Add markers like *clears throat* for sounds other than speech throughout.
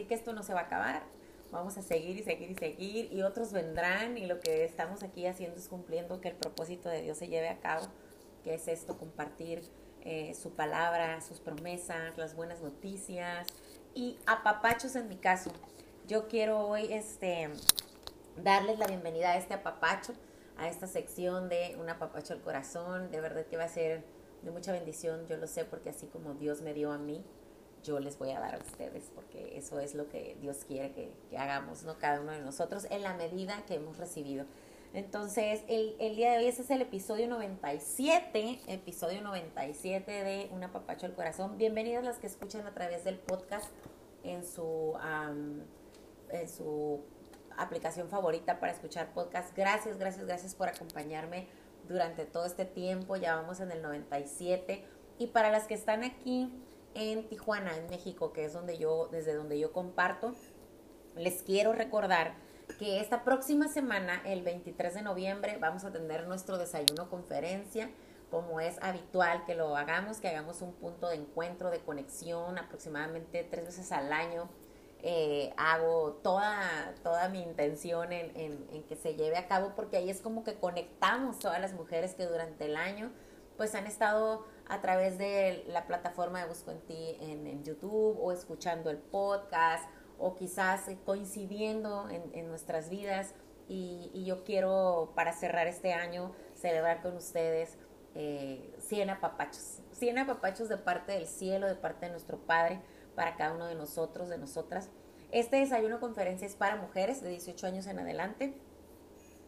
así que esto no se va a acabar. Vamos a seguir y seguir y seguir y otros vendrán y lo que estamos aquí haciendo es cumpliendo que el propósito de Dios se lleve a cabo, que es esto, compartir eh, su palabra, sus promesas, las buenas noticias y apapachos en mi caso. Yo quiero hoy este, darles la bienvenida a este apapacho, a esta sección de un apapacho al corazón. De verdad que va a ser de mucha bendición, yo lo sé porque así como Dios me dio a mí, yo les voy a dar a ustedes, porque eso es lo que Dios quiere que, hagamos, ¿no? Cada uno de nosotros, en la medida que hemos recibido. Entonces, el, el, día de hoy ese es el episodio 97, episodio 97 de Una Papacho al Corazón. Bienvenidas las que escuchan a través del podcast en su, en su aplicación favorita para escuchar podcast. Gracias, gracias, gracias por acompañarme durante todo este tiempo. Ya vamos en el 97. Y para las que están aquí en Tijuana, en México, que es donde yo, desde donde yo comparto, les quiero recordar que esta próxima semana, el 23 de noviembre, vamos a tener nuestro desayuno conferencia, como es habitual que lo hagamos, que hagamos un punto de encuentro, de conexión, aproximadamente tres veces al año. Eh, hago toda, toda mi intención en, en, que se lleve a cabo, porque ahí es como que conectamos todas las mujeres que durante el año pues han estado a través de la plataforma de Busco en Ti en, YouTube o escuchando el podcast o quizás coincidiendo en, nuestras vidas. Y, yo quiero, para cerrar este año, celebrar con ustedes eh, 100 apapachos. 100 apapachos de parte del cielo, de parte de nuestro Padre, para cada uno de nosotros, de nosotras. Este desayuno conferencia es para mujeres de 18 años en adelante.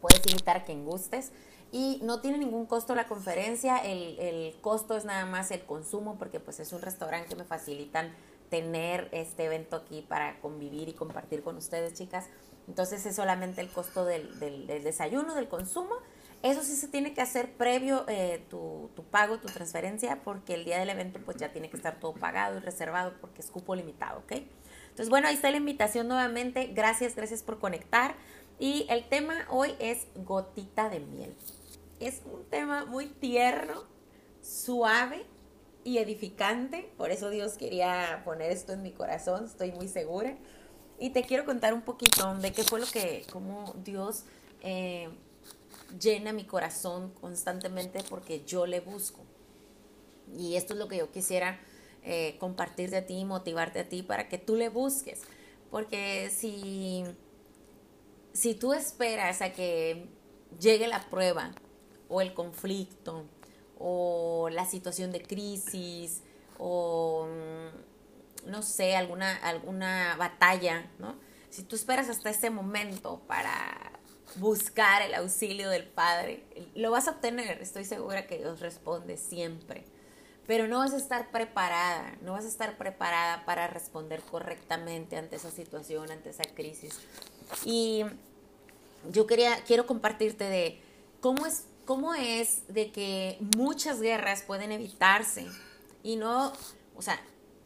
Puedes invitar a quien gustes y no tiene ningún costo la conferencia, el, el, costo es nada más el consumo porque pues es un restaurante que me facilitan tener este evento aquí para convivir y compartir con ustedes chicas. Entonces es solamente el costo del, del, desayuno, del consumo. Eso sí se tiene que hacer previo eh, tu, tu, pago, tu transferencia, porque el día del evento pues ya tiene que estar todo pagado y reservado porque es cupo limitado, ¿ok? Entonces bueno, ahí está la invitación nuevamente. Gracias, gracias por conectar. Y el tema hoy es gotita de miel es un tema muy tierno, suave y edificante. Por eso Dios quería poner esto en mi corazón, estoy muy segura. Y te quiero contar un poquito de qué fue lo que, cómo Dios eh, llena mi corazón constantemente porque yo le busco. Y esto es lo que yo quisiera eh, compartirte a ti motivarte a ti para que tú le busques. Porque si, si tú esperas a que llegue la prueba o el conflicto o la situación de crisis o mm, no sé, alguna, alguna batalla, ¿no? Si tú esperas hasta ese momento para buscar el auxilio del Padre, lo vas a obtener, estoy segura que Dios responde siempre. Pero no vas a estar preparada, no vas a estar preparada para responder correctamente ante esa situación, ante esa crisis. Y yo quería, quiero compartirte de cómo es cómo es de que muchas guerras pueden evitarse y no, o sea,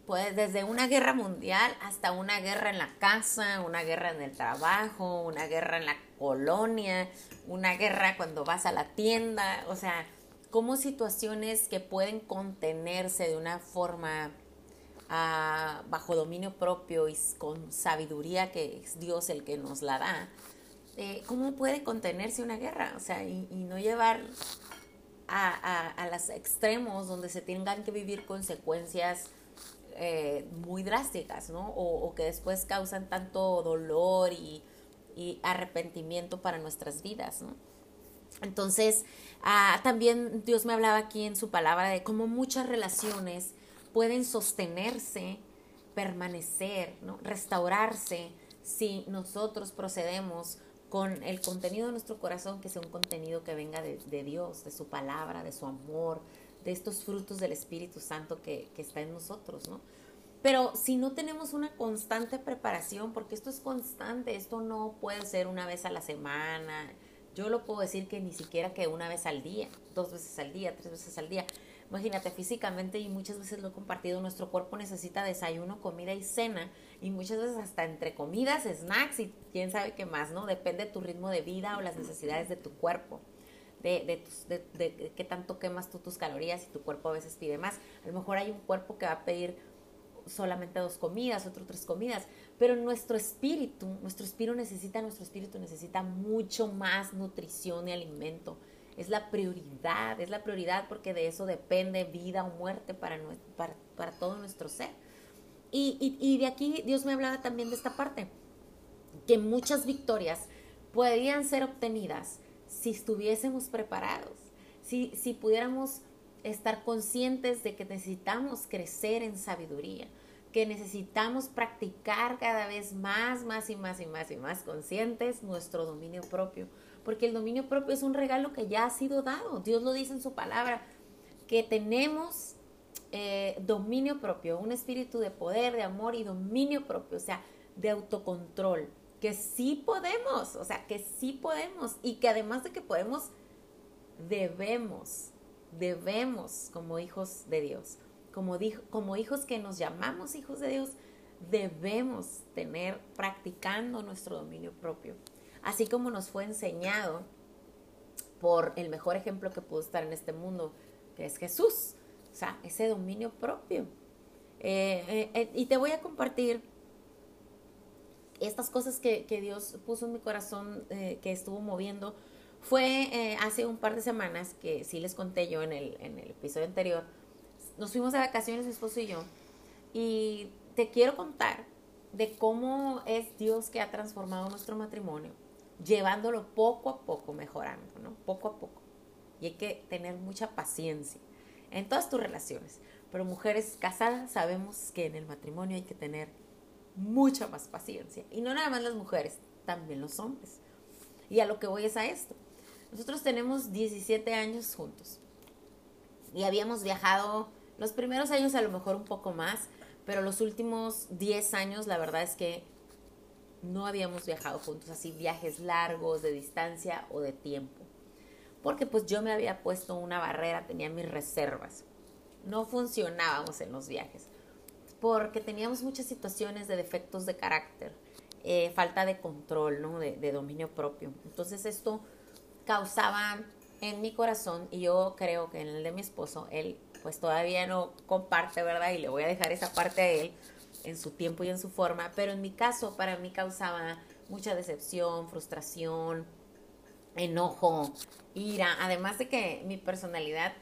pues desde una guerra mundial hasta una guerra en la casa, una guerra en el trabajo, una guerra en la colonia, una guerra cuando vas a la tienda, o sea, como situaciones que pueden contenerse de una forma ah, bajo dominio propio y con sabiduría que es Dios el que nos la da, eh, ¿cómo puede contenerse una guerra? O sea, y, no llevar a, a, los extremos donde se tengan que vivir consecuencias eh, muy drásticas, ¿no? O, que después causan tanto dolor y, arrepentimiento para nuestras vidas, ¿no? Entonces, ah, también Dios me hablaba aquí en su palabra de cómo muchas relaciones pueden sostenerse, permanecer, ¿no? restaurarse si nosotros procedemos con el contenido de nuestro corazón, que sea un contenido que venga de, Dios, de su palabra, de su amor, de estos frutos del Espíritu Santo que, que está en nosotros, ¿no? Pero si no tenemos una constante preparación, porque esto es constante, esto no puede ser una vez a la semana, yo lo puedo decir que ni siquiera que una vez al día, dos veces al día, tres veces al día. Imagínate físicamente y muchas veces lo he compartido, nuestro cuerpo necesita desayuno, comida y cena y muchas veces hasta entre comidas, snacks y quién sabe qué más, ¿no? Depende de tu ritmo de vida o las necesidades de tu cuerpo. De, de, de, qué tanto quemas tú tus calorías y tu cuerpo a veces pide más. A lo mejor hay un cuerpo que va a pedir solamente dos comidas, otro tres comidas, pero nuestro espíritu, nuestro espíritu necesita, nuestro espíritu necesita mucho más nutrición y alimento. Es la prioridad, es la prioridad porque de eso depende vida o muerte para, para, todo nuestro ser. Y, y de aquí Dios me hablaba también de esta parte, que muchas victorias podrían ser obtenidas si estuviésemos preparados, si, si pudiéramos estar conscientes de que necesitamos crecer en sabiduría, que necesitamos practicar cada vez más, más y más y más y más conscientes nuestro dominio propio, porque el dominio propio es un regalo que ya ha sido dado. Dios lo dice en su palabra, que tenemos eh, dominio propio, un espíritu de poder, de amor y dominio propio, o sea, de autocontrol, que sí podemos, o sea, que sí podemos y que además de que podemos, debemos, debemos como hijos de Dios, como, como hijos que nos llamamos hijos de Dios, debemos tener practicando nuestro dominio propio. Así como nos fue enseñado por el mejor ejemplo que pudo estar en este mundo, que es Jesús. O sea, ese dominio propio. Eh, eh, eh, y te voy a compartir estas cosas que, Dios puso en mi corazón, que estuvo moviendo, fue hace un par de semanas, que sí les conté yo en el episodio anterior, nos fuimos de vacaciones mi esposo y yo, y te quiero contar de cómo es Dios que ha transformado nuestro matrimonio, llevándolo poco a poco, mejorando, ¿no? Poco a poco. Y hay que tener mucha paciencia en todas tus relaciones. Pero mujeres casadas sabemos que en el matrimonio hay que tener mucha más paciencia. Y no nada más las mujeres, también los hombres. Y a lo que voy es a esto. Nosotros tenemos 17 años juntos. Y habíamos viajado los primeros años a lo mejor un poco más, pero los últimos 10 años la verdad es que no habíamos viajado juntos, así viajes largos de distancia o de tiempo. Porque pues yo me había puesto una barrera, tenía mis reservas. No funcionábamos en los viajes porque teníamos muchas situaciones de defectos de carácter, eh, falta de control, ¿no? De, dominio propio. Entonces esto causaba en mi corazón, y yo creo que en el de mi esposo, él pues todavía no comparte, ¿verdad? Y le voy a dejar esa parte a él en su tiempo y en su forma, pero en mi caso para mí causaba mucha decepción, frustración, enojo, ira, además de que mi personalidad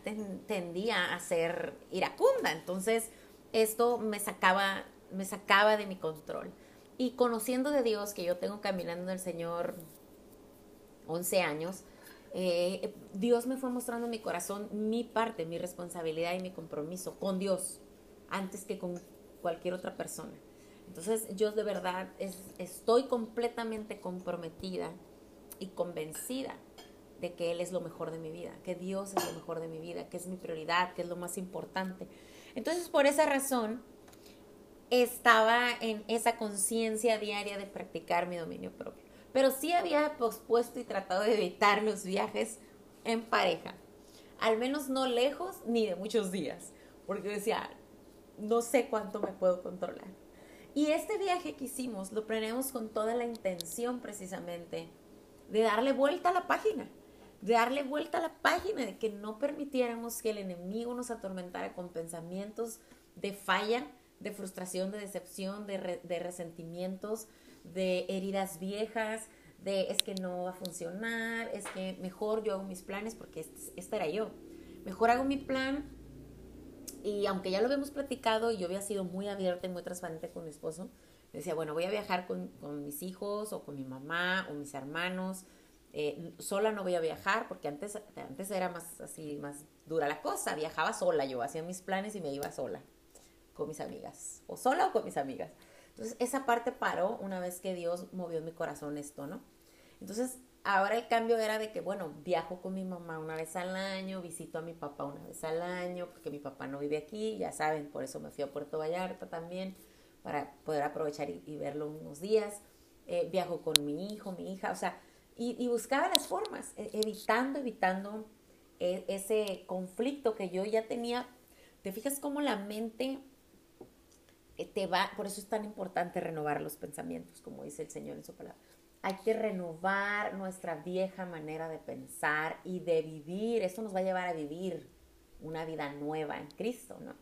tendía a ser iracunda, entonces esto me sacaba, me sacaba de mi control. Y conociendo de Dios, que yo tengo caminando en el Señor 11 años, eh, Dios me fue mostrando en mi corazón mi parte, mi responsabilidad y mi compromiso con Dios, antes que con cualquier otra persona. Entonces yo de verdad estoy completamente comprometida y convencida de que Él es lo mejor de mi vida, que Dios es lo mejor de mi vida, que es mi prioridad, que es lo más importante. Entonces, por esa razón, estaba en esa conciencia diaria de practicar mi dominio propio. Pero sí había pospuesto y tratado de evitar los viajes en pareja. Al menos no lejos ni de muchos días. Porque decía, no sé cuánto me puedo controlar. Y este viaje que hicimos lo planeamos con toda la intención precisamente de darle vuelta a la página de darle vuelta a la página, de que no permitiéramos que el enemigo nos atormentara con pensamientos de falla, de frustración, de decepción, de, de resentimientos, de heridas viejas, de es que no va a funcionar, es que mejor yo hago mis planes porque este, esta era yo. Mejor hago mi plan y aunque ya lo habíamos platicado y yo había sido muy abierta y muy transparente con mi esposo, decía, bueno, voy a viajar con, con mis hijos o con mi mamá o mis hermanos eh, sola no voy a viajar porque antes, antes era más así, más dura la cosa. Viajaba sola, yo hacía mis planes y me iba sola con mis amigas, o sola o con mis amigas. Entonces, esa parte paró una vez que Dios movió en mi corazón esto, ¿no? Entonces, ahora el cambio era de que, bueno, viajo con mi mamá una vez al año, visito a mi papá una vez al año, porque mi papá no vive aquí, ya saben, por eso me fui a Puerto Vallarta también, para poder aprovechar y, verlo unos días. Eh, viajo con mi hijo, mi hija, o sea, y, buscaba las formas, e, evitando, evitando e, ese conflicto que yo ya tenía. ¿Te fijas cómo la mente eh, te va? Por eso es tan importante renovar los pensamientos, como dice el Señor en su palabra. Hay que renovar nuestra vieja manera de pensar y de vivir. Eso nos va a llevar a vivir una vida nueva en Cristo, ¿no?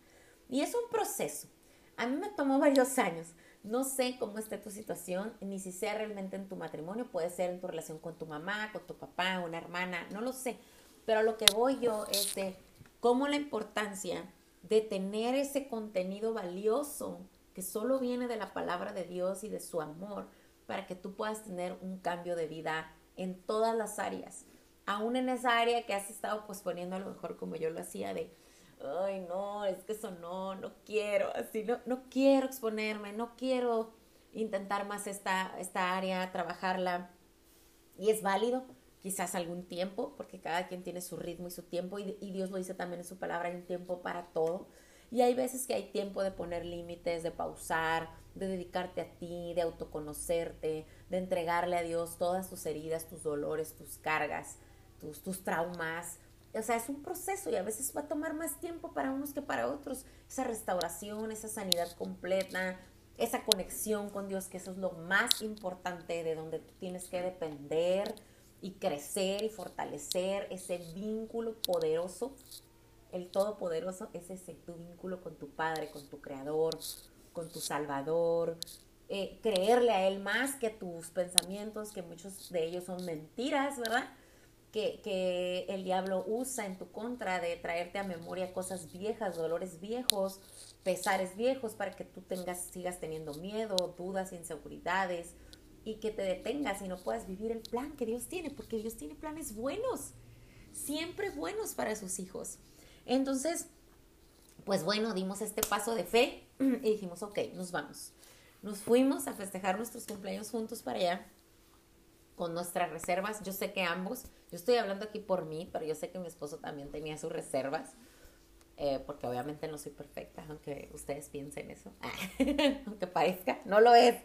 Y es un proceso. A mí me tomó *laughs* varios años. No sé cómo esté tu situación, ni si sea realmente en tu matrimonio, puede ser en tu relación con tu mamá, con tu papá, una hermana, no lo sé. Pero lo que voy yo es de cómo la importancia de tener ese contenido valioso que solo viene de la palabra de Dios y de su amor para que tú puedas tener un cambio de vida en todas las áreas. Aún en esa área que has estado posponiendo a lo mejor como yo lo hacía de, ay no, es que eso no, no quiero, así, no, no quiero exponerme, no quiero intentar más esta, esta área, trabajarla. Y es válido, quizás algún tiempo, porque cada quien tiene su ritmo y su tiempo, y, y Dios lo dice también en su palabra, hay un tiempo para todo. Y hay veces que hay tiempo de poner límites, de pausar, de dedicarte a ti, de autoconocerte, de entregarle a Dios todas tus heridas, tus dolores, tus cargas, tus, tus traumas. O sea, es un proceso y a veces va a tomar más tiempo para unos que para otros. Esa restauración, esa sanidad completa, esa conexión con Dios, que eso es lo más importante de donde tú tienes que depender y crecer y fortalecer ese vínculo poderoso el Todopoderoso es ese tu vínculo con tu Padre, con tu Creador, con tu Salvador. Eh, creerle a Él más que tus pensamientos, que muchos de ellos son mentiras, ¿verdad? Que, que, el diablo usa en tu contra de traerte a memoria cosas viejas, dolores viejos, pesares viejos, para que tú tengas, sigas teniendo miedo, dudas, inseguridades, y que te detengas y no puedas vivir el plan que Dios tiene, porque Dios tiene planes buenos, siempre buenos para sus hijos. Entonces, pues bueno, dimos este paso de fe y dijimos, ok, nos vamos. Nos fuimos a festejar nuestros cumpleaños juntos para allá con nuestras reservas. Yo sé que ambos, yo estoy hablando aquí por mí, pero yo sé que mi esposo también tenía sus reservas, eh, porque obviamente no soy perfecta, aunque ustedes piensen eso, *laughs* aunque parezca, no lo es.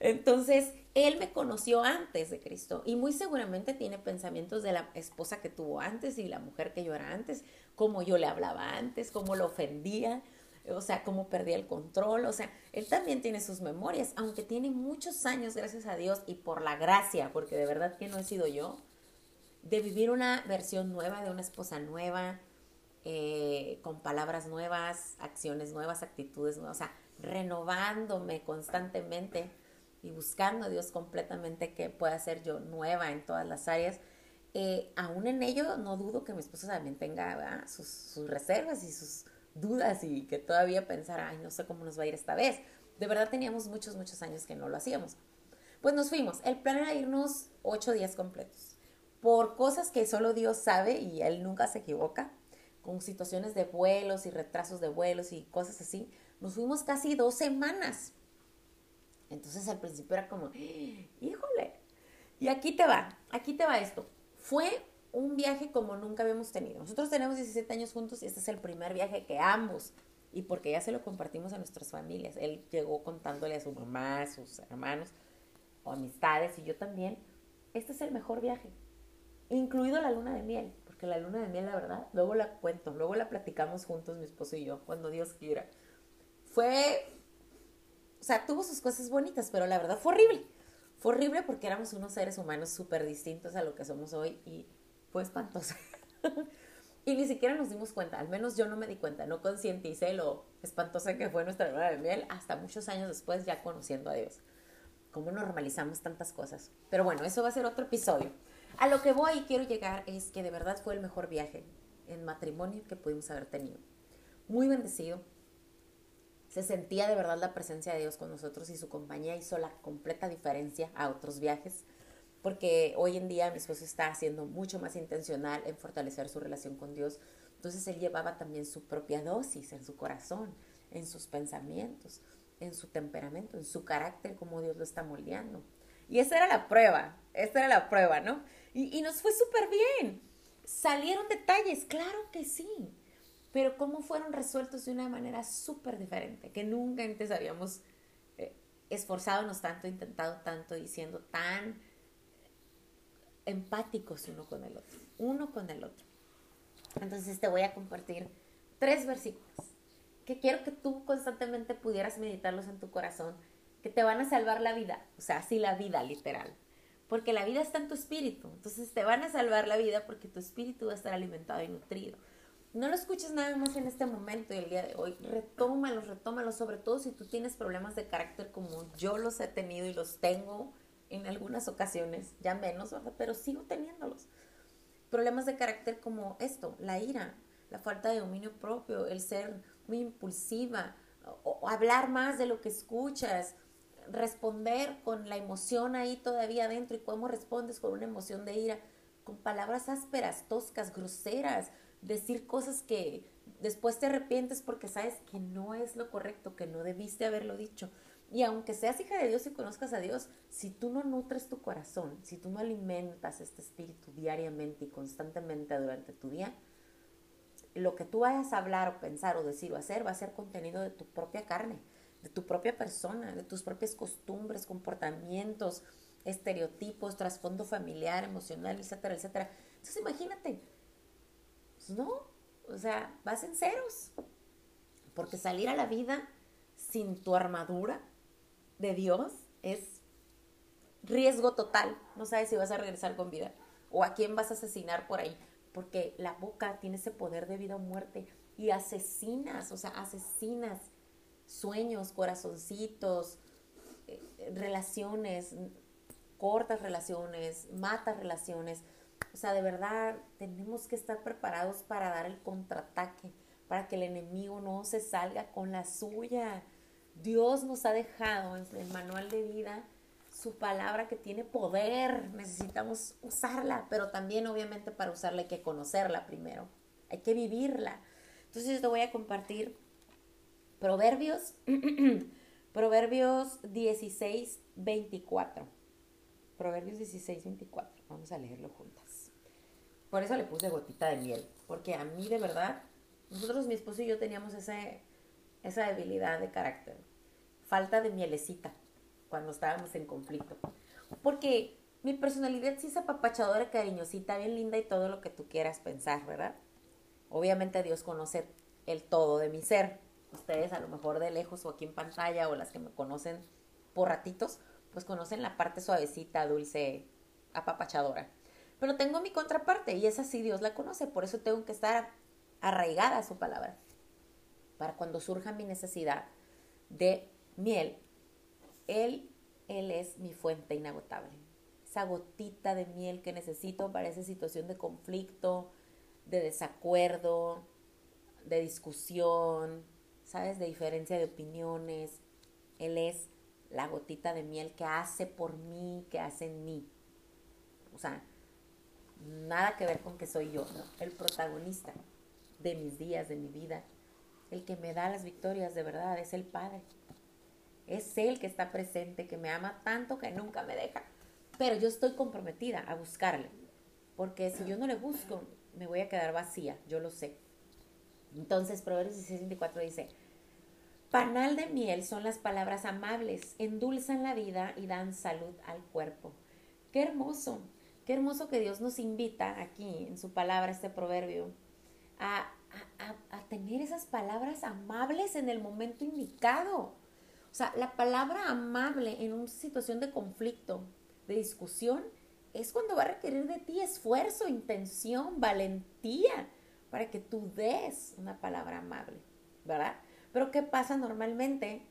Entonces, él me conoció antes de Cristo y muy seguramente tiene pensamientos de la esposa que tuvo antes y la mujer que yo era antes, cómo yo le hablaba antes, cómo lo ofendía, o sea, cómo perdía el control, o sea, él también tiene sus memorias, aunque tiene muchos años, gracias a Dios y por la gracia, porque de verdad que no he sido yo, de vivir una versión nueva de una esposa nueva, eh, con palabras nuevas, acciones nuevas, actitudes nuevas, o sea, renovándome constantemente y buscando a Dios completamente que pueda ser yo nueva en todas las áreas. Eh, aún en ello no dudo que mi esposo también tenga sus, sus, reservas y sus dudas y que todavía pensara, ay, no sé cómo nos va a ir esta vez. De verdad teníamos muchos, muchos años que no lo hacíamos. Pues nos fuimos. El plan era irnos ocho días completos. Por cosas que solo Dios sabe y Él nunca se equivoca, con situaciones de vuelos y retrasos de vuelos y cosas así, nos fuimos casi dos semanas. Entonces al principio era como, híjole. Y aquí te va, aquí te va esto. Fue un viaje como nunca habíamos tenido. Nosotros tenemos 17 años juntos y este es el primer viaje que ambos, y porque ya se lo compartimos a nuestras familias. Él llegó contándole a su mamá, a sus hermanos, o amistades, y yo también. Este es el mejor viaje, incluido la luna de miel, porque la luna de miel, la verdad, luego la cuento, luego la platicamos juntos, mi esposo y yo, cuando Dios quiera. Fue o sea, tuvo sus cosas bonitas, pero la verdad fue horrible. Fue horrible porque éramos unos seres humanos súper distintos a lo que somos hoy y fue espantoso. *laughs* y ni siquiera nos dimos cuenta, al menos yo no me di cuenta, no concienticé lo espantosa que fue nuestra luna de miel hasta muchos años después ya conociendo a Dios. Cómo normalizamos tantas cosas. Pero bueno, eso va a ser otro episodio. A lo que voy y quiero llegar es que de verdad fue el mejor viaje en matrimonio que pudimos haber tenido. Muy bendecido, se sentía de verdad la presencia de Dios con nosotros y su compañía hizo la completa diferencia a otros viajes, porque hoy en día mi esposo está haciendo mucho más intencional en fortalecer su relación con Dios. Entonces él llevaba también su propia dosis en su corazón, en sus pensamientos, en su temperamento, en su carácter, como Dios lo está moldeando. Y esa era la prueba, esa era la prueba, ¿no? Y, y nos fue súper bien. Salieron detalles, claro que sí pero cómo fueron resueltos de una manera súper diferente, que nunca antes habíamos eh, esforzado tanto, intentado tanto, diciendo tan empáticos uno con el otro, uno con el otro. Entonces te voy a compartir tres versículos que quiero que tú constantemente pudieras meditarlos en tu corazón, que te van a salvar la vida, o sea, así la vida literal, porque la vida está en tu espíritu, entonces te van a salvar la vida porque tu espíritu va a estar alimentado y nutrido. No lo escuches nada más en este momento y el día de hoy. Retómalos, retómalos, sobre todo si tú tienes problemas de carácter como yo los he tenido y los tengo en algunas ocasiones, ya menos, pero sigo teniéndolos. Problemas de carácter como esto, la ira, la falta de dominio propio, el ser muy impulsiva, o, hablar más de lo que escuchas, responder con la emoción ahí todavía adentro y cómo respondes con una emoción de ira, con palabras ásperas, toscas, groseras, decir cosas que después te arrepientes porque sabes que no es lo correcto, que no debiste haberlo dicho. Y aunque seas hija de Dios y conozcas a Dios, si tú no nutres tu corazón, si tú no alimentas este espíritu diariamente y constantemente durante tu día, lo que tú vayas a hablar o pensar o decir o hacer va a ser contenido de tu propia carne, de tu propia persona, de tus propias costumbres, comportamientos, estereotipos, trasfondo familiar, emocional, etcétera, etcétera. Entonces imagínate, pues no, o sea, vas en ceros, porque salir a la vida sin tu armadura de Dios es riesgo total. No sabes si vas a regresar con vida o a quién vas a asesinar por ahí, porque la boca tiene ese poder de vida o muerte y asesinas, o sea, asesinas sueños, corazoncitos, eh, relaciones, cortas relaciones, matas relaciones. O sea, de verdad tenemos que estar preparados para dar el contraataque, para que el enemigo no se salga con la suya. Dios nos ha dejado en el manual de vida su palabra que tiene poder. Necesitamos usarla, pero también obviamente para usarla hay que conocerla primero. Hay que vivirla. Entonces yo te voy a compartir Proverbios, *clears throat* Proverbios 16, 24. Proverbios 16, 24. Vamos a leerlo juntas. Por eso le puse gotita de miel, porque a mí de verdad, nosotros, mi esposo y yo teníamos ese, esa debilidad de carácter, falta de mielecita cuando estábamos en conflicto. Porque mi personalidad sí es apapachadora, cariñosita, bien linda y todo lo que tú quieras pensar, ¿verdad? Obviamente Dios conoce el todo de mi ser ustedes a lo mejor de lejos o aquí en pantalla o las que me conocen por ratitos, pues conocen la parte suavecita, dulce, apapachadora. Pero tengo mi contraparte y esa sí Dios la conoce, por eso tengo que estar arraigada a su palabra. Para cuando surja mi necesidad de miel, Él, Él es mi fuente inagotable. Esa gotita de miel que necesito para esa situación de conflicto, de desacuerdo, de discusión, ¿sabes? De diferencia de opiniones. Él es la gotita de miel que hace por mí, que hace en mí. O sea, nada que ver con que soy yo, ¿no? El protagonista de mis días, de mi vida. El que me da las victorias de verdad es el Padre. Es Él que está presente, que me ama tanto que nunca me deja. Pero yo estoy comprometida a buscarle. Porque si yo no le busco, me voy a quedar vacía, yo lo sé. Entonces, Proverbios 16, dice, panal de miel son las palabras amables, endulzan la vida y dan salud al cuerpo. Qué hermoso, qué hermoso que Dios nos invita aquí en su palabra, este proverbio, a, a tener esas palabras amables en el momento indicado. O sea, la palabra amable en una situación de conflicto, de discusión, es cuando va a requerir de ti esfuerzo, intención, valentía para que tú des una palabra amable, ¿verdad? Pero ¿qué pasa normalmente?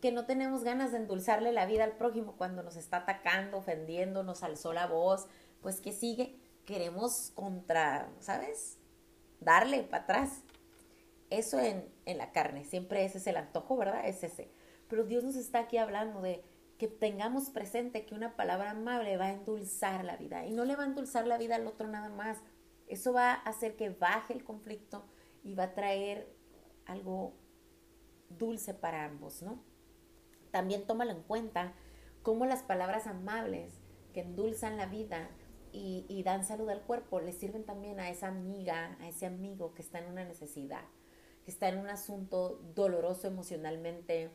Que no tenemos ganas de endulzarle la vida al prójimo cuando nos está atacando, ofendiendo, nos alzó la voz, pues que sigue, queremos contra, ¿sabes? Darle para atrás. Eso en, en la carne, siempre ese es el antojo, ¿verdad? Es ese. Pero Dios nos está aquí hablando de que tengamos presente que una palabra amable va a endulzar la vida y no le va a endulzar la vida al otro nada más, eso va a hacer que baje el conflicto y va a traer algo dulce para ambos, ¿no? También tómalo en cuenta cómo las palabras amables que endulzan la vida y, dan salud al cuerpo le sirven también a esa amiga, a ese amigo que está en una necesidad, que está en un asunto doloroso emocionalmente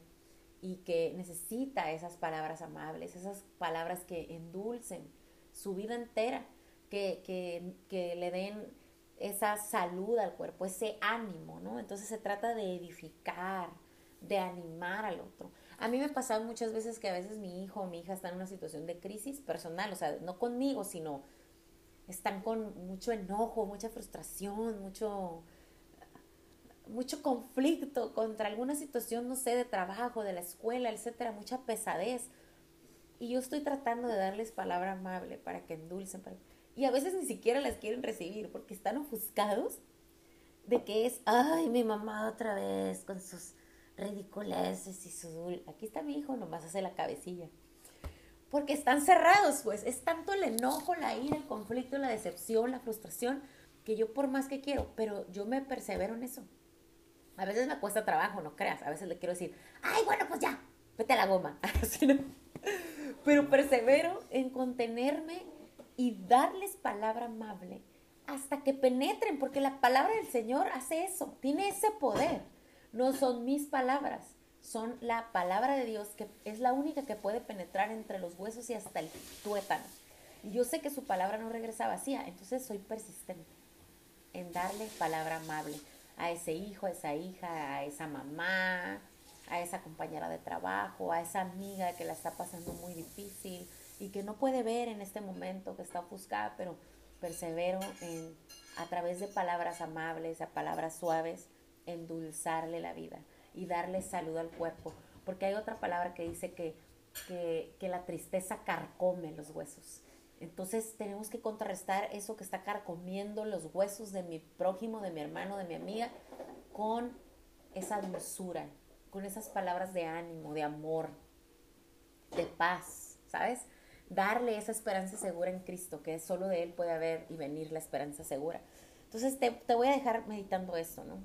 y que necesita esas palabras amables, esas palabras que endulcen su vida entera que, le den esa salud al cuerpo, ese ánimo, ¿no? Entonces se trata de edificar, de animar al otro. A mí me ha pasado muchas veces que a veces mi hijo o mi hija está en una situación de crisis personal, o sea, no conmigo, sino están con mucho enojo, mucha frustración, mucho mucho conflicto contra alguna situación, no sé, de trabajo, de la escuela, etcétera, mucha pesadez. Y yo estoy tratando de darles palabra amable para que endulcen. Y a veces ni siquiera las quieren recibir porque están ofuscados de que es, ay, mi mamá otra vez con sus ridiculeces y su... Aquí está mi hijo, nomás hace la cabecilla. Porque están cerrados, pues. Es tanto el enojo, la ira, el conflicto, la decepción, la frustración, que yo por más que quiero, pero yo me persevero en eso. A veces me cuesta trabajo, no creas. A veces le quiero decir, ay, bueno, pues ya, vete a la goma. *laughs* Pero persevero en contenerme y darles palabra amable hasta que penetren, porque la palabra del Señor hace eso, tiene ese poder. No son mis palabras, son la palabra de Dios, que es la única que puede penetrar entre los huesos y hasta el tuétano. Y yo sé que su palabra no regresa vacía, entonces soy persistente en darle palabra amable a ese hijo, a esa hija, a esa mamá, a esa compañera de trabajo, a esa amiga que la está pasando muy difícil y que no puede ver en este momento, que está ofuscada, pero persevero en, a través de palabras amables, a palabras suaves, endulzarle la vida y darle salud al cuerpo. Porque hay otra palabra que dice que, que, que la tristeza carcome los huesos. Entonces tenemos que contrarrestar eso que está carcomiendo los huesos de mi prójimo, de mi hermano, de mi amiga, con esa dulzura, con esas palabras de ánimo, de amor, de paz, ¿sabes? Darle esa esperanza segura en Cristo, que solo de Él puede haber y venir la esperanza segura. Entonces te, voy a dejar meditando esto, ¿no?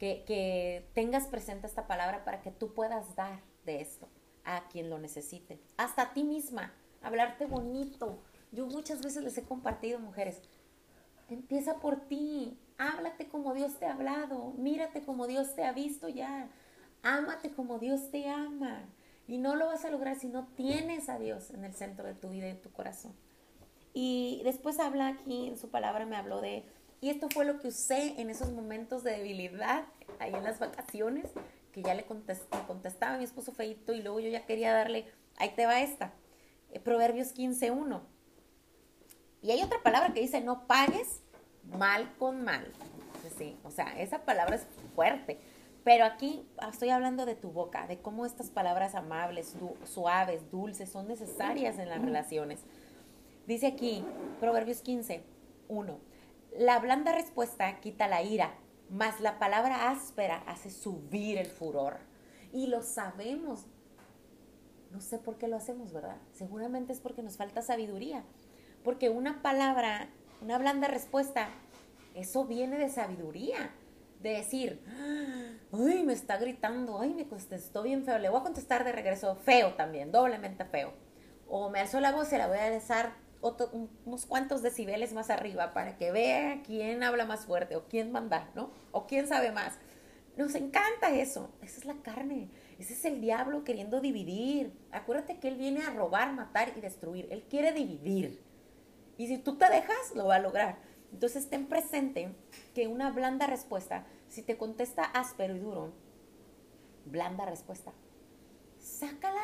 Que, tengas presente esta palabra para que tú puedas dar de esto a quien lo necesite, hasta a ti misma, hablarte bonito, yo muchas veces les he compartido, mujeres, empieza por ti, háblate como Dios te ha hablado, mírate como Dios te ha visto ya, ámate como Dios te ama. Y no lo vas a lograr si no tienes a Dios en el centro de tu vida y de tu corazón. Y después habla aquí en su palabra, me habló de, y esto fue lo que usé en esos momentos de debilidad, ahí en las vacaciones, que ya le contestaba a mi esposo feito y luego yo ya quería darle, ahí te va esta, eh, Proverbios 15.1. Y hay otra palabra que dice, no pagues mal con mal. Sí, o sea, esa palabra es fuerte. Pero aquí estoy hablando de tu boca, de cómo estas palabras amables, suaves, dulces, son necesarias en las relaciones. Dice aquí, Proverbios 15, 1. La blanda respuesta quita la ira, mas la palabra áspera hace subir el furor. Y lo sabemos. No sé por qué lo hacemos, ¿verdad? Seguramente es porque nos falta sabiduría. Porque una palabra, una blanda respuesta, eso viene de sabiduría. De decir, ay, me está gritando, ay, me contestó bien feo, le voy a contestar de regreso feo también, doblemente feo. O me alzó la voz y la voy a alzar unos cuantos decibeles más arriba para que vea quién habla más fuerte o quién manda, ¿no? O quién sabe más. Nos encanta eso. Esa es la carne. Ese es el diablo queriendo dividir. Acuérdate que él viene a robar, matar y destruir. Él quiere dividir. Y si tú te dejas, lo va a lograr. Entonces ten presente que una blanda respuesta, si te contesta áspero y duro, blanda respuesta, sácala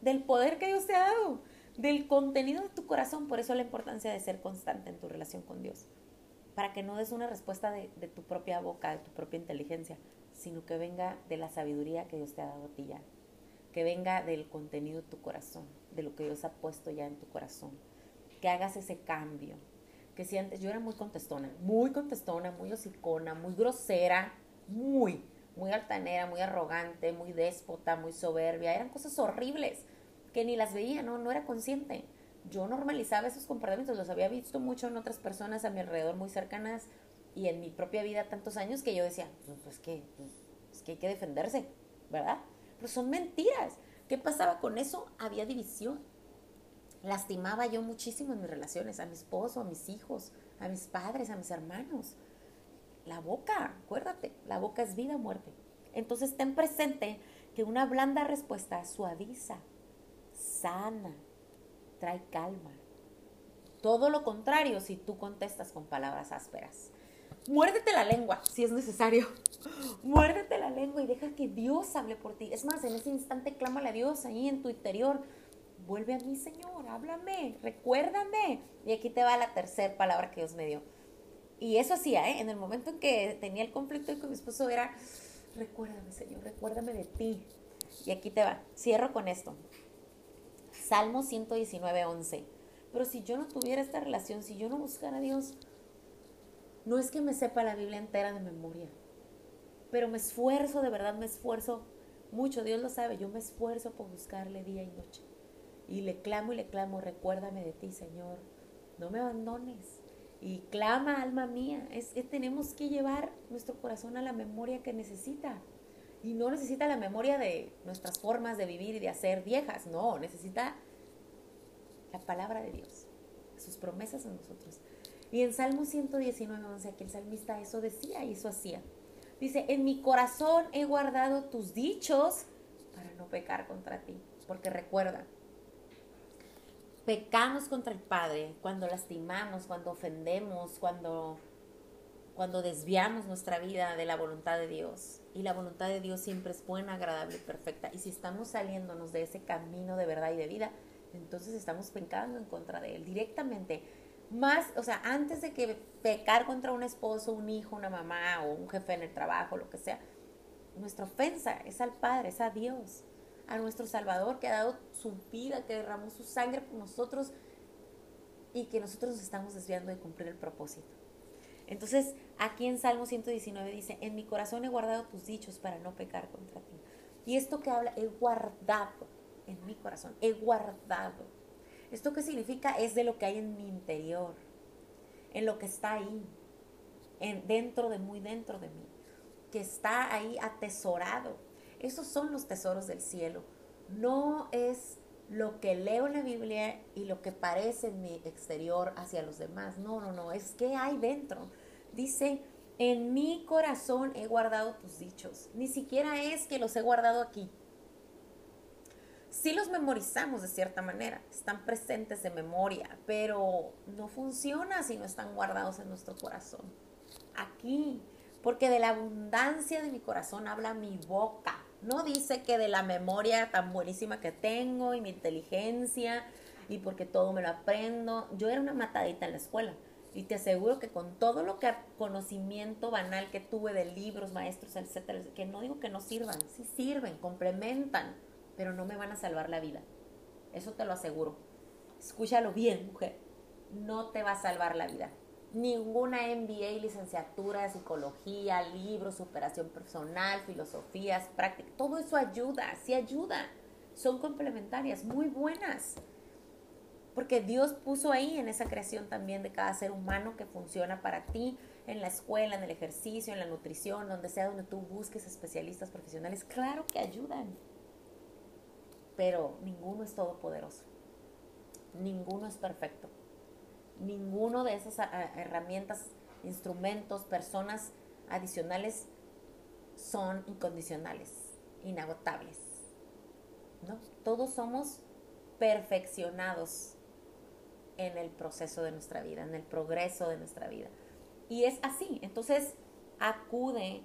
del poder que Dios te ha dado, del contenido de tu corazón. Por eso la importancia de ser constante en tu relación con Dios. Para que no des una respuesta de, tu propia boca, de tu propia inteligencia, sino que venga de la sabiduría que Dios te ha dado a ti ya. Que venga del contenido de tu corazón, de lo que Dios ha puesto ya en tu corazón que hagas ese cambio. Que si antes yo era muy contestona, muy contestona, muy hocicona, muy grosera, muy, muy altanera, muy arrogante, muy déspota, muy soberbia. Eran cosas horribles que ni las veía, no, no era consciente. Yo normalizaba esos comportamientos, los había visto mucho en otras personas a mi alrededor muy cercanas y en mi propia vida tantos años que yo decía, pues, pues que, pues, es que hay que defenderse, ¿verdad? Pero son mentiras. ¿Qué pasaba con eso? Había división lastimaba yo muchísimo en mis relaciones, a mi esposo, a mis hijos, a mis padres, a mis hermanos. La boca, acuérdate, la boca es vida o muerte. Entonces ten presente que una blanda respuesta suaviza, sana, trae calma. Todo lo contrario si tú contestas con palabras ásperas. Muérdete la lengua si es necesario. *laughs* Muérdete la lengua y deja que Dios hable por ti. Es más, en ese instante clámale a Dios ahí en tu interior vuelve a mí, Señor, háblame, recuérdame. Y aquí te va la tercera palabra que Dios me dio. Y eso hacía, ¿eh? En el momento en que tenía el conflicto con mi esposo era, recuérdame, Señor, recuérdame de ti. Y aquí te va, cierro con esto. Salmo 119, 11. Pero si yo no tuviera esta relación, si yo no buscara a Dios, no es que me sepa la Biblia entera de memoria, pero me esfuerzo, de verdad me esfuerzo mucho, Dios lo sabe, yo me esfuerzo por buscarle día y noche. Y le clamo y le clamo, recuérdame de ti, Señor, no me abandones. Y clama, alma mía, es que tenemos que llevar nuestro corazón a la memoria que necesita. Y no necesita la memoria de nuestras formas de vivir y de hacer viejas, no, necesita la palabra de Dios, sus promesas en nosotros. Y en Salmo 119, 11, aquí el salmista eso decía y eso hacía. Dice, en mi corazón he guardado tus dichos para no pecar contra ti. Porque recuerda, pecamos contra el Padre cuando lastimamos, cuando ofendemos, cuando, cuando desviamos nuestra vida de la voluntad de Dios. Y la voluntad de Dios siempre es buena, agradable y perfecta. Y si estamos saliéndonos de ese camino de verdad y de vida, entonces estamos pecando en contra de Él directamente más, o sea, antes de que pecar contra un esposo, un hijo, una mamá o un jefe en el trabajo, lo que sea, nuestra ofensa es al Padre, es a Dios, a nuestro Salvador que ha dado su vida, que derramó su sangre por nosotros y que nosotros nos estamos desviando de cumplir el propósito. Entonces, aquí en Salmo 119 dice, en mi corazón he guardado tus dichos para no pecar contra ti. Y esto que habla, he guardado en mi corazón, he guardado ¿Esto qué significa? Es de lo que hay en mi interior, en lo que está ahí, en, dentro de, muy dentro de mí, que está ahí atesorado. Esos son los tesoros del cielo. No es lo que leo en la Biblia y lo que parece en mi exterior hacia los demás. No, no, no, es que hay dentro. Dice, en mi corazón he guardado tus dichos. Ni siquiera es que los he guardado aquí sí los memorizamos de cierta manera, están presentes de memoria, pero no funciona si no están guardados en nuestro corazón. Aquí, porque de la abundancia de mi corazón habla mi boca. No dice que de la memoria tan buenísima que tengo y mi inteligencia y porque todo me lo aprendo. Yo era una matadita en la escuela y te aseguro que con todo lo que conocimiento banal que tuve de libros, maestros, etcétera, que no digo que no sirvan, sí sirven, complementan pero no me van a salvar la vida. Eso te lo aseguro. Escúchalo bien, mujer. No te va a salvar la vida. Ninguna MBA, licenciatura psicología, libros, superación personal, filosofías, prácticas, todo eso ayuda, sí ayuda. Son complementarias, muy buenas. Porque Dios puso ahí en esa creación también de cada ser humano que funciona para ti, en la escuela, en el ejercicio, en la nutrición, donde sea donde tú busques especialistas profesionales. Claro que ayudan pero ninguno es todopoderoso. Ninguno es perfecto. Ninguno de esas herramientas, instrumentos, personas adicionales son incondicionales, inagotables. ¿no? Todos somos perfeccionados en el proceso de nuestra vida, en el progreso de nuestra vida. Y es así. Entonces, acude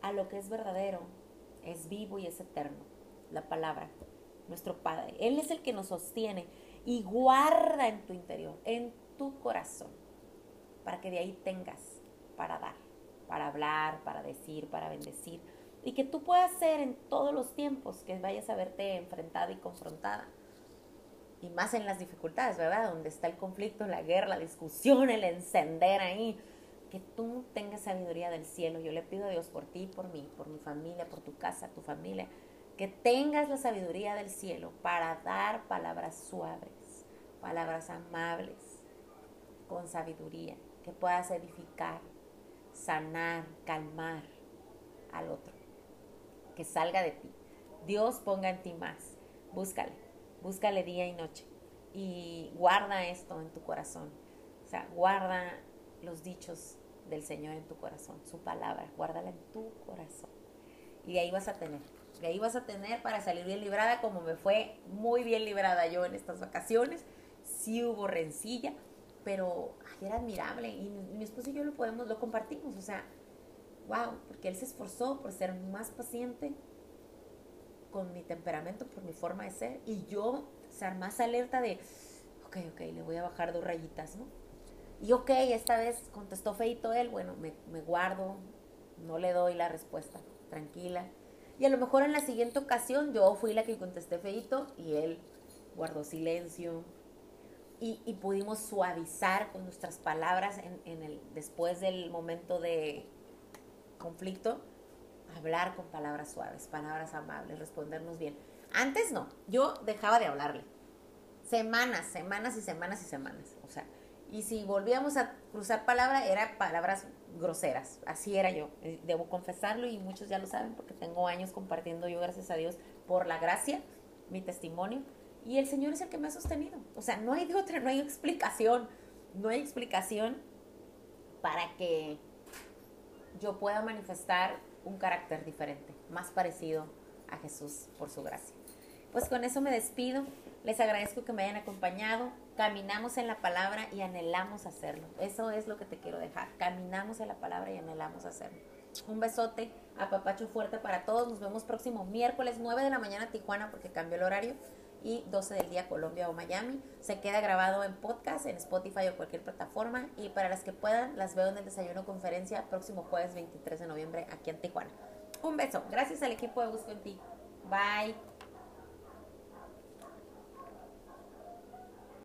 a lo que es verdadero, es vivo y es eterno, la palabra nuestro Padre. Él es el que nos sostiene y guarda en tu interior, en tu corazón, para que de ahí tengas para dar, para hablar, para decir, para bendecir. Y que tú puedas ser en todos los tiempos que vayas a verte enfrentada y confrontada. Y más en las dificultades, ¿verdad? Donde está el conflicto, la guerra, la discusión, el encender ahí. Que tú tengas sabiduría del cielo. Yo le pido a Dios por ti, por mí, por mi familia, por tu casa, tu familia que tengas la sabiduría del cielo para dar palabras suaves, palabras amables, con sabiduría, que puedas edificar, sanar, calmar al otro, que salga de ti. Dios ponga en ti más. Búscale, búscale día y noche y guarda esto en tu corazón. O sea, guarda los dichos del Señor en tu corazón, su palabra, guárdala en tu corazón. Y ahí vas a tener que vas a tener para salir bien librada, como me fue muy bien librada yo en estas vacaciones. Sí hubo rencilla, pero era admirable y mi esposo y yo lo podemos, lo compartimos, o sea, wow, porque él se esforzó por ser más paciente con mi temperamento, por mi forma de ser, y yo ser más alerta de, ok, ok, le voy a bajar dos rayitas, ¿no? Y ok, esta vez contestó feito él, bueno, me, me guardo, no le doy la respuesta, tranquila. Y a lo mejor en la siguiente ocasión yo fui la que contesté feito y él guardó silencio. Y, pudimos suavizar con nuestras palabras en, el, después del momento de conflicto, hablar con palabras suaves, palabras amables, respondernos bien. Antes no, yo dejaba de hablarle. Semanas, semanas y semanas y semanas. O sea, y si volvíamos a cruzar palabra, era palabras groseras. Así era yo. Eh, debo confesarlo y muchos ya lo saben porque tengo años compartiendo yo, gracias a Dios, por la gracia, mi testimonio. Y el Señor es el que me ha sostenido. O sea, no hay de otra, no hay explicación. No hay explicación para que yo pueda manifestar un carácter diferente, más parecido a Jesús por su gracia. Pues con eso me despido. Les agradezco que me hayan acompañado. Caminamos en la palabra y anhelamos hacerlo. Eso es lo que te quiero dejar. Caminamos en la palabra y anhelamos hacerlo. Un besote, a papacho fuerte para todos. Nos vemos próximo miércoles 9 de la mañana Tijuana porque cambió el horario y 12 del día Colombia o Miami. Se queda grabado en podcast, en Spotify o cualquier plataforma. Y para las que puedan, las veo en el desayuno conferencia próximo jueves 23 de noviembre aquí en Tijuana. Un beso. Gracias al equipo de Busco en Ti. Bye.